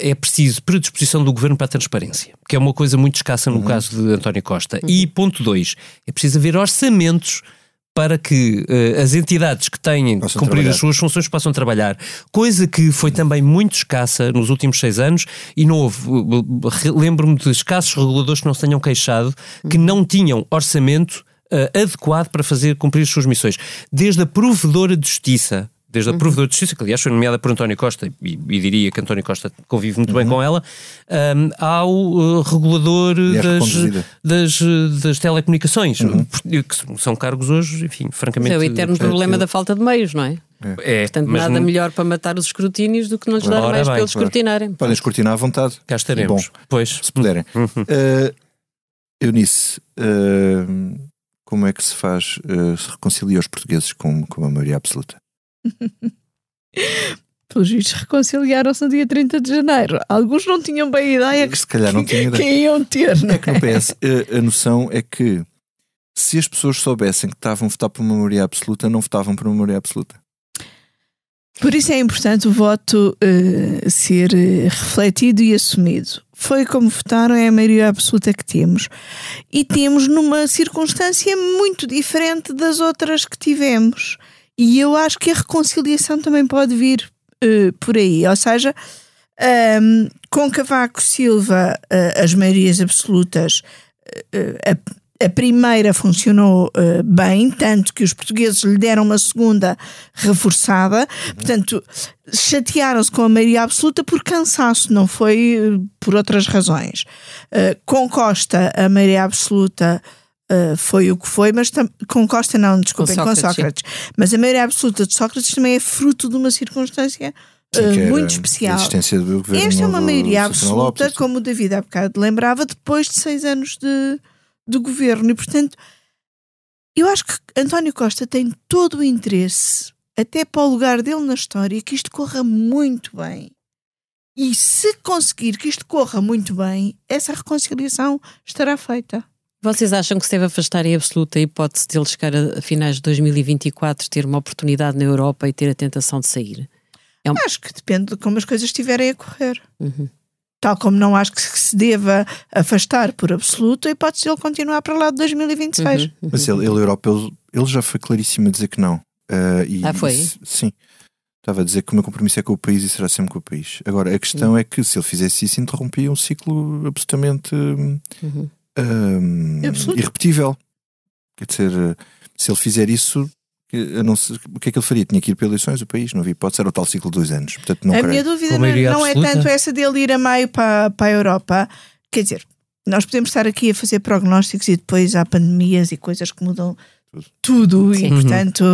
S5: é preciso predisposição do governo para a transparência, que é uma coisa muito escassa no uhum. caso de António Costa. Uhum. E ponto dois, é preciso haver orçamentos para que uh, as entidades que têm de cumprir trabalhar. as suas funções possam trabalhar. Coisa que foi também muito escassa nos últimos seis anos e não houve. Lembro-me de escassos reguladores que não se tenham queixado, que não tinham orçamento uh, adequado para fazer cumprir as suas missões. Desde a provedora de justiça desde a uhum. Provedora de Justiça, que aliás foi nomeada por António Costa, e, e diria que António Costa convive muito uhum. bem com ela, um, ao uh, regulador das, das, das, telecomunicações, uhum. que são cargos hoje, enfim, francamente.
S4: É o eterno problema da falta de meios, não é? É, Portanto, nada não... melhor para matar os escrutínios do que não lhes dar mais para eles escrutinarem.
S1: Podem escrutinar à vontade.
S5: Cá estaremos.
S1: Bom, pois. Se puderem. Uhum. Uh, Eunice, uh, como é que se faz, uh, se reconcilia os portugueses com, com a maioria absoluta.
S3: Pelos vistos, reconciliaram-se no dia 30 de janeiro. Alguns não tinham bem ideia que,
S1: se calhar não tinham
S3: ideia. que iam ter.
S1: É que no PS a, a noção é que se as pessoas soubessem que estavam a votar por uma maioria absoluta, não votavam por uma maioria absoluta.
S3: Por isso é importante o voto uh, ser uh, refletido e assumido. Foi como votaram, é a maioria absoluta que temos. E temos numa circunstância muito diferente das outras que tivemos. E eu acho que a reconciliação também pode vir uh, por aí. Ou seja, um, com Cavaco Silva, as maiorias absolutas. A, a primeira funcionou uh, bem, tanto que os portugueses lhe deram uma segunda reforçada, portanto, chatearam-se com a maioria absoluta por cansaço, não foi uh, por outras razões. Uh, com Costa, a maioria absoluta. Uh, foi o que foi, mas com Costa não, desculpem, com Sócrates. Com Sócrates. Mas a maioria absoluta de Sócrates também é fruto de uma circunstância uh, muito especial. Esta é uma maioria absoluta, Lopes, como o David há bocado lembrava, depois de seis anos de, do governo. E, portanto, eu acho que António Costa tem todo o interesse, até para o lugar dele na história, que isto corra muito bem. E se conseguir que isto corra muito bem, essa reconciliação estará feita.
S4: Vocês acham que se deve afastar em absoluta a hipótese de ele chegar a, finais de 2024, ter uma oportunidade na Europa e ter a tentação de sair?
S3: É um... Acho que depende de como as coisas estiverem a correr.
S4: Uhum
S3: tal como não acho que se deva afastar por absoluto a hipótese de ele continuar para lá de 2026. Uhum,
S1: uhum. Mas ele, ele europeu, ele já foi claríssimo a dizer que não. Uh,
S4: e, ah, foi?
S1: sim. Estava a dizer que o meu compromisso é com o país e será sempre com o país. Agora, a questão uhum. é que se ele fizesse isso, interrompia um ciclo absolutamente uhum. Um, irrepetível. Quer dizer, se ele fizer isso, não sei, o que é que ele faria? Tinha que ir para eleições o país, não havia hipótese, era o tal ciclo de dois anos. Portanto, não
S3: a minha dúvida não, não é tanto essa dele ir a maio para, para a Europa. Quer dizer, nós podemos estar aqui a fazer prognósticos e depois há pandemias e coisas que mudam tudo Sim. e portanto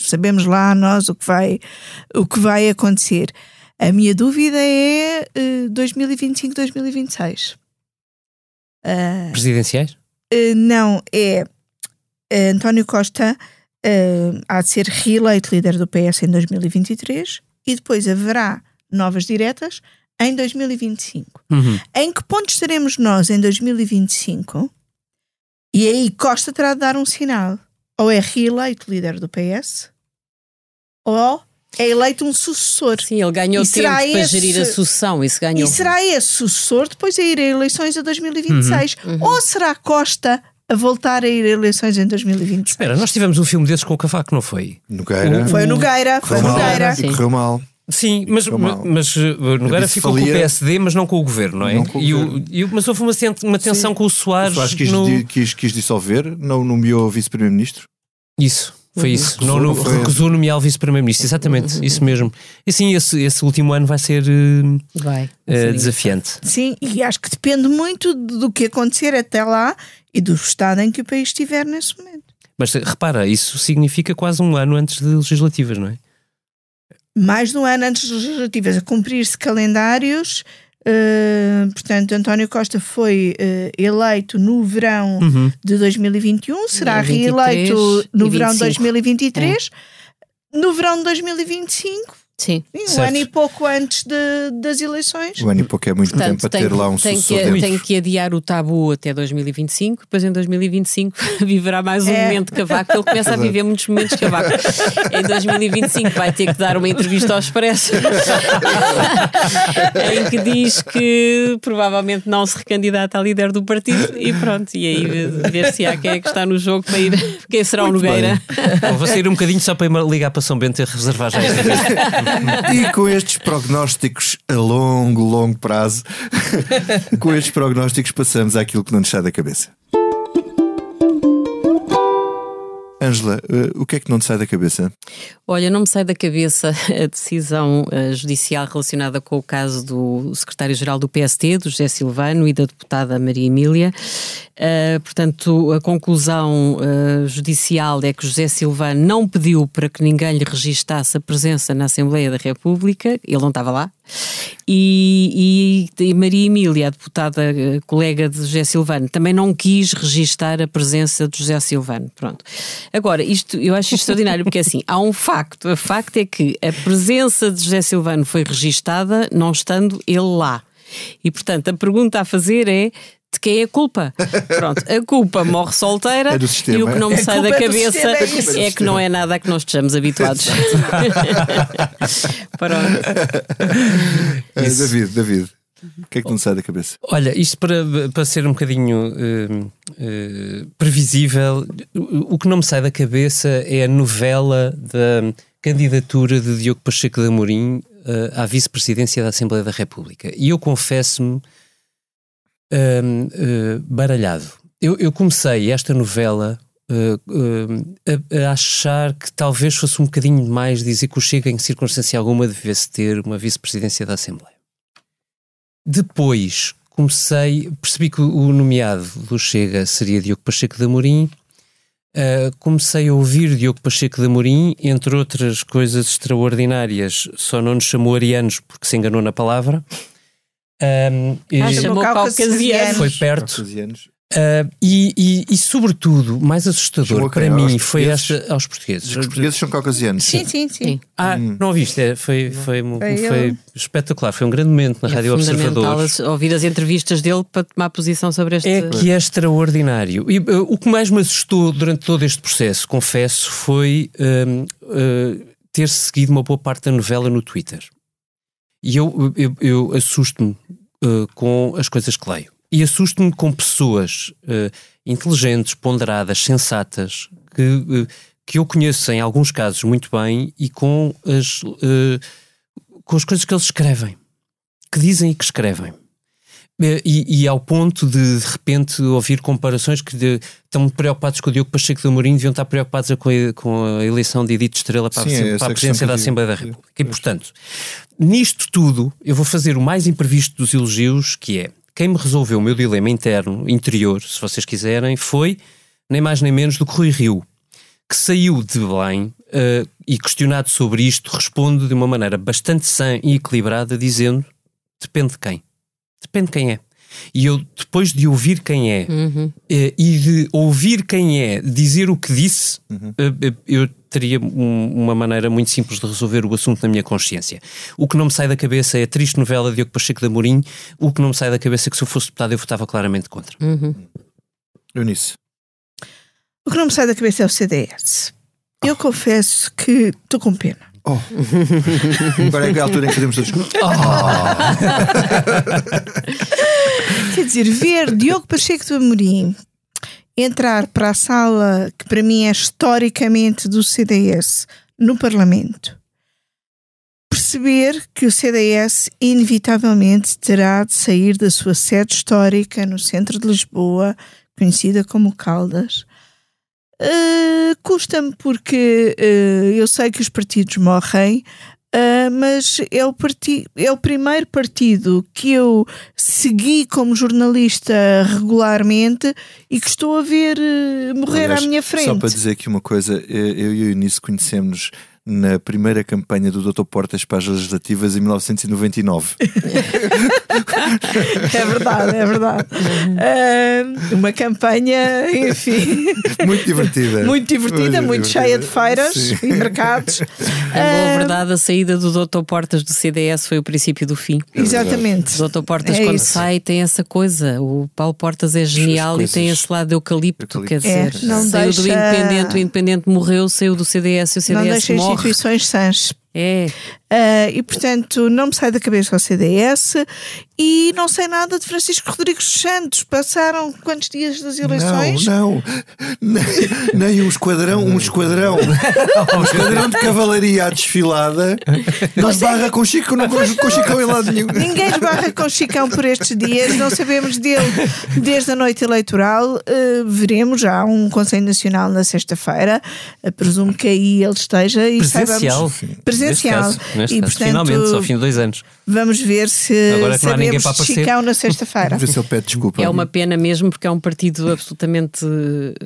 S3: sabemos lá nós o que vai o que vai acontecer. A minha dúvida é uh, 2025, 2026.
S5: Uh, Presidenciais?
S3: Uh, não, é uh, António Costa uh, há de ser reeleito líder do PS em 2023 e depois haverá novas diretas em 2025.
S5: Uhum.
S3: Em que ponto estaremos nós em 2025? E aí Costa terá de dar um sinal. Ou é reeleito líder do PS, ou é eleito um sucessor.
S4: Sim, ele ganhou e tempo para esse... gerir a sucessão. Isso ganhou...
S3: E será esse sucessor depois a ir a eleições a 2026? Uhum. Uhum. Ou será Costa a voltar a ir a eleições em 2020.
S5: Espera, nós tivemos um filme desses com o Cavaco, não foi?
S1: Nogueira.
S3: Foi Nogueira, foi
S1: correu
S3: Nogueira.
S1: Mal, correu mal.
S5: Sim, mas, mas uh, Nogueira ficou falia... com o PSD, mas não com o governo, não é? Não e o, e, mas houve uma, uma tensão Sim. com o Soares. O
S1: Soares quis, no... quis, quis dissolver, não nomeou vice-primeiro-ministro?
S5: Isso. Foi uhum. isso. Não, não, recusou nomear o vice-primeiro-ministro, exatamente, uhum. isso mesmo. E sim, esse, esse último ano vai ser uh, vai, uh, desafiante.
S3: Sim, e acho que depende muito do que acontecer até lá e do estado em que o país estiver nesse momento.
S5: Mas repara, isso significa quase um ano antes de legislativas, não é?
S3: Mais de um ano antes de legislativas, a cumprir-se calendários. Uh, portanto, António Costa foi uh, eleito no verão uhum. de 2021, será 23, reeleito no verão de 2023. É. No verão de 2025
S4: Sim.
S3: um ano e pouco antes de, das eleições.
S1: Um ano e pouco é muito Portanto, tempo para ter lá um
S4: tem
S1: sucessor.
S4: Que, tem que adiar o tabu até 2025, depois em 2025 viverá mais um é. momento de cavaco, ele começa a viver muitos momentos de cavaco. em 2025 vai ter que dar uma entrevista ao Expresso em que diz que provavelmente não se recandidata a líder do partido e pronto, e aí ver se há quem é que está no jogo para ir, quem será muito o Nogueira.
S5: Vou sair um bocadinho só para ir ligar para São Bento e reservar já esta.
S1: E com estes prognósticos a longo, longo prazo, com estes prognósticos passamos àquilo que não nos sai da cabeça. Ângela, uh, o que é que não te sai da cabeça?
S4: Olha, não me sai da cabeça a decisão uh, judicial relacionada com o caso do secretário-geral do PST, do José Silvano, e da deputada Maria Emília. Uh, portanto, a conclusão judicial é que José Silvano não pediu para que ninguém lhe registasse a presença na Assembleia da República, ele não estava lá, E, e, e, Maria Emília, a deputada eh, colega de José Silvano, também não quis registar a presença de José Silvano. Pronto. Agora, isto eu acho extraordinário porque assim, há um facto. O facto é que a presença de José Silvano foi registada não estando ele lá. E, portanto, a pergunta a fazer é de quem é a culpa? Pronto, a culpa morre solteira
S1: É sistema,
S4: e o que não me sai da
S3: é
S4: cabeça
S3: sistema,
S4: é, é que não é nada a que nós estejamos habituados. Pronto.
S1: Eh, David, David, o que é que não sai da cabeça?
S5: Olha, isto para, para ser um bocadinho uh, uh, previsível, o, o que não me sai da cabeça é a novela da candidatura de Diogo Pacheco de Amorim uh, à vice-presidência da Assembleia da República. E eu confesso-me baralhado. Eu, eu, comecei esta novela a, a, achar que talvez fosse um bocadinho demais dizer que o Chega, em circunstância alguma, devesse ter uma vice-presidência da Assembleia. Depois comecei, percebi que o nomeado do Chega seria Diogo Pacheco de Amorim. Uh, comecei a ouvir Diogo Pacheco de Amorim, entre outras coisas extraordinárias, só não nos chamou arianos porque se enganou na palavra.
S4: Um, ah, chamou caucasianos.
S5: Foi perto. Uh, e, e, e, sobretudo, mais assustador para mim foi esta aos portugueses.
S1: Os portugueses são caucasianos.
S3: Sim, sim, sim. sim.
S5: Ah, hum. não ouviste? É, foi, foi, foi, foi espetacular. Foi um grande momento na é Rádio Observador.
S4: ouvir as entrevistas dele para tomar posição sobre este.
S5: É que é extraordinário. E uh, o que mais me assustou durante todo este processo, confesso, foi uh, uh, ter seguido uma boa parte da novela no Twitter. E eu, eu, eu assusto-me com as coisas que leio e assusto-me com pessoas uh, inteligentes, ponderadas, sensatas, que, uh, que eu conheço em alguns casos muito bem e com as, uh, com as coisas que eles escrevem, que dizem e que escrevem. E, e, ao ponto de, de repente, ouvir comparações que de, estão preocupados com o Diogo Pacheco de Amorim, deviam estar preocupados com a, com a eleição de Edito Estrela para, Sim, a, para a presidência da Assembleia da República. E, portanto, nisto tudo, eu vou fazer o mais imprevisto dos elogios, que é quem me resolveu o meu dilema interno, interior, se vocês quiserem, foi nem mais nem menos do que Rui Rio, que saiu de bem uh, e questionado sobre isto, responde de uma maneira bastante sã e equilibrada, dizendo: depende de quem. Depende de quem é. E eu, depois de ouvir quem é uhum. e de ouvir quem é dizer o que disse, uhum. eu teria um, uma maneira muito simples de resolver o assunto na minha consciência. O que não me sai da cabeça é a triste novela de Diogo Pacheco de Amorim. O que não me sai da cabeça é que se eu fosse deputado eu votava claramente contra.
S4: Uhum.
S1: Eunice.
S3: O que não me sai da cabeça é o CDS. Eu confesso que estou com pena.
S1: Oh. Agora é a altura em que podemos todos. Oh.
S3: Quer dizer, ver Diogo Pacheco de Amorim entrar para a sala que para mim é historicamente do CDS no Parlamento, perceber que o CDS inevitavelmente terá de sair da sua sede histórica no centro de Lisboa, conhecida como Caldas. Uh, Custa-me porque uh, eu sei que os partidos morrem, Uh, mas é o, partido, é o primeiro partido que eu segui como jornalista regularmente e que estou a ver uh, morrer Aliás, à minha frente.
S1: Só para dizer aqui uma coisa, eu e o Eunice conhecemos na primeira campanha do Dr. Portas para as legislativas em 1999.
S3: é verdade, é verdade. Uh, uma campanha, enfim.
S1: Muito divertida.
S3: muito divertida, muito, muito cheia de feiras Sim. e mercados.
S4: A boa verdade, a saída do Dr. Portas do CDS foi o princípio do fim.
S3: Exatamente.
S4: O Dr. Portas, é quando isso. sai, tem essa coisa. O Paulo Portas é genial e tem esse lado de eucalipto, eucalipto. quer dizer. É, não saiu deixa... do Independente, o Independente morreu, saiu do CDS e o CDS
S3: não morre. instituições sãs.
S4: É.
S3: Uh, e portanto não me sai da cabeça o CDS e não sei nada de Francisco Rodrigues Santos. Passaram quantos dias das eleições?
S1: Não, não. Nem, nem um esquadrão, um esquadrão. um esquadrão de cavalaria à desfilada. Não esbarra com Chico, não com Chicão em lado nenhum.
S3: Ninguém esbarra com Chicão por estes dias, não sabemos dele desde a noite eleitoral. Uh, veremos já um Conselho Nacional na sexta-feira. Uh, presumo que aí ele esteja e
S5: Presencial.
S3: saibamos. Presencial.
S5: Neste caso, neste e, caso. Portanto, Finalmente, ao fim de dois anos.
S3: Vamos ver se
S5: Agora que não há ninguém para
S3: de
S5: aparecer.
S3: Chicão na sexta-feira.
S1: Vamos ver se ele pede desculpa.
S4: É uma pena mesmo, porque é um partido absolutamente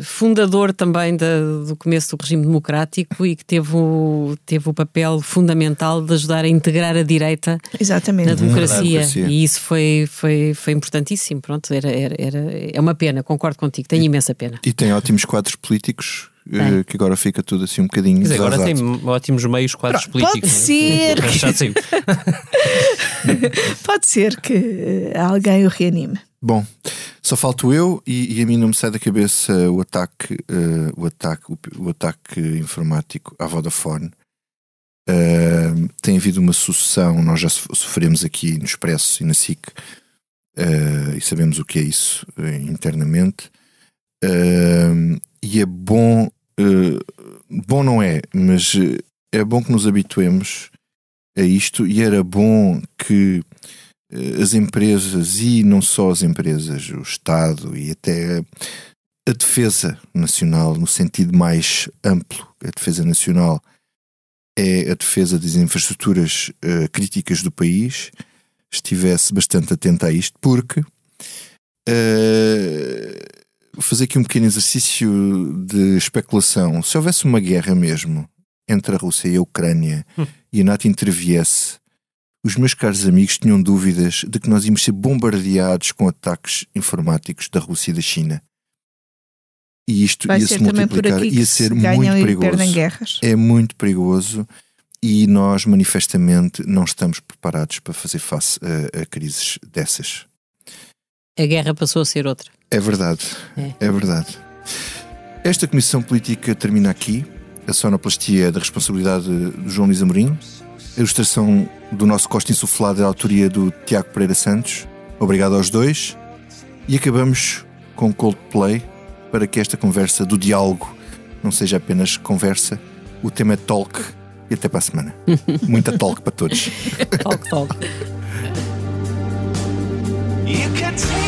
S4: fundador também da, do começo do regime democrático e que teve o, teve o papel fundamental de ajudar a integrar a direita
S3: Exatamente.
S4: na democracia.
S1: democracia.
S4: E isso foi, foi, foi importantíssimo. Pronto, era, era, era, é uma pena, concordo contigo, tenho imensa pena.
S1: E tem ótimos quadros políticos eh,
S4: Tem.
S1: que agora fica tudo assim um bocadinho.
S5: Quer dizer, agora tem ótimos meios quadros
S3: Pronto, pode
S5: políticos.
S3: ser.
S5: Mas já sim.
S3: Pode ser que eh, alguém o reanime.
S1: Bom, só falto eu e, e a mim não me sai da cabeça o ataque, eh, o ataque, o, o ataque informático à Vodafone. Eh, tem havido uma sucessão, nós já so- sofremos aqui no Expresso e na SIC eh, e sabemos o que é isso eh, internamente. Eh, e é bom, eh, bom não é, mas eh, é bom que nos habituemos a isto e era bom que eh, as empresas e não só as empresas, o Estado e até a defesa nacional, no sentido mais amplo, a defesa nacional é a defesa das infraestruturas eh, críticas do país, estivesse bastante atenta a isto, porque vou fazer aqui um pequeno exercício de especulação. Se houvesse uma guerra mesmo entre a Rússia e a Ucrânia e a NATO interviesse, os meus caros amigos tinham dúvidas de que nós íamos ser bombardeados com ataques informáticos da Rússia e da China. E isto
S3: Vai
S1: ia se
S3: também por
S1: multiplicar, ia
S3: se
S1: ser
S3: ganham
S1: muito perigoso. É muito perigoso e nós manifestamente não estamos preparados para fazer face a, a crises dessas.
S4: A guerra passou a ser outra.
S1: É verdade,
S4: É.
S1: é verdade. Esta comissão política termina aqui. A sonoplastia é da responsabilidade do João Luís Amorim. A ilustração do nosso Costa Insuflado é da autoria do Tiago Pereira Santos. Obrigado aos dois. E acabamos com Coldplay para que esta conversa do diálogo não seja apenas conversa. O tema é talk. E até para a semana. Muita talk para todos.
S4: Talk, talk.
S6: You can tell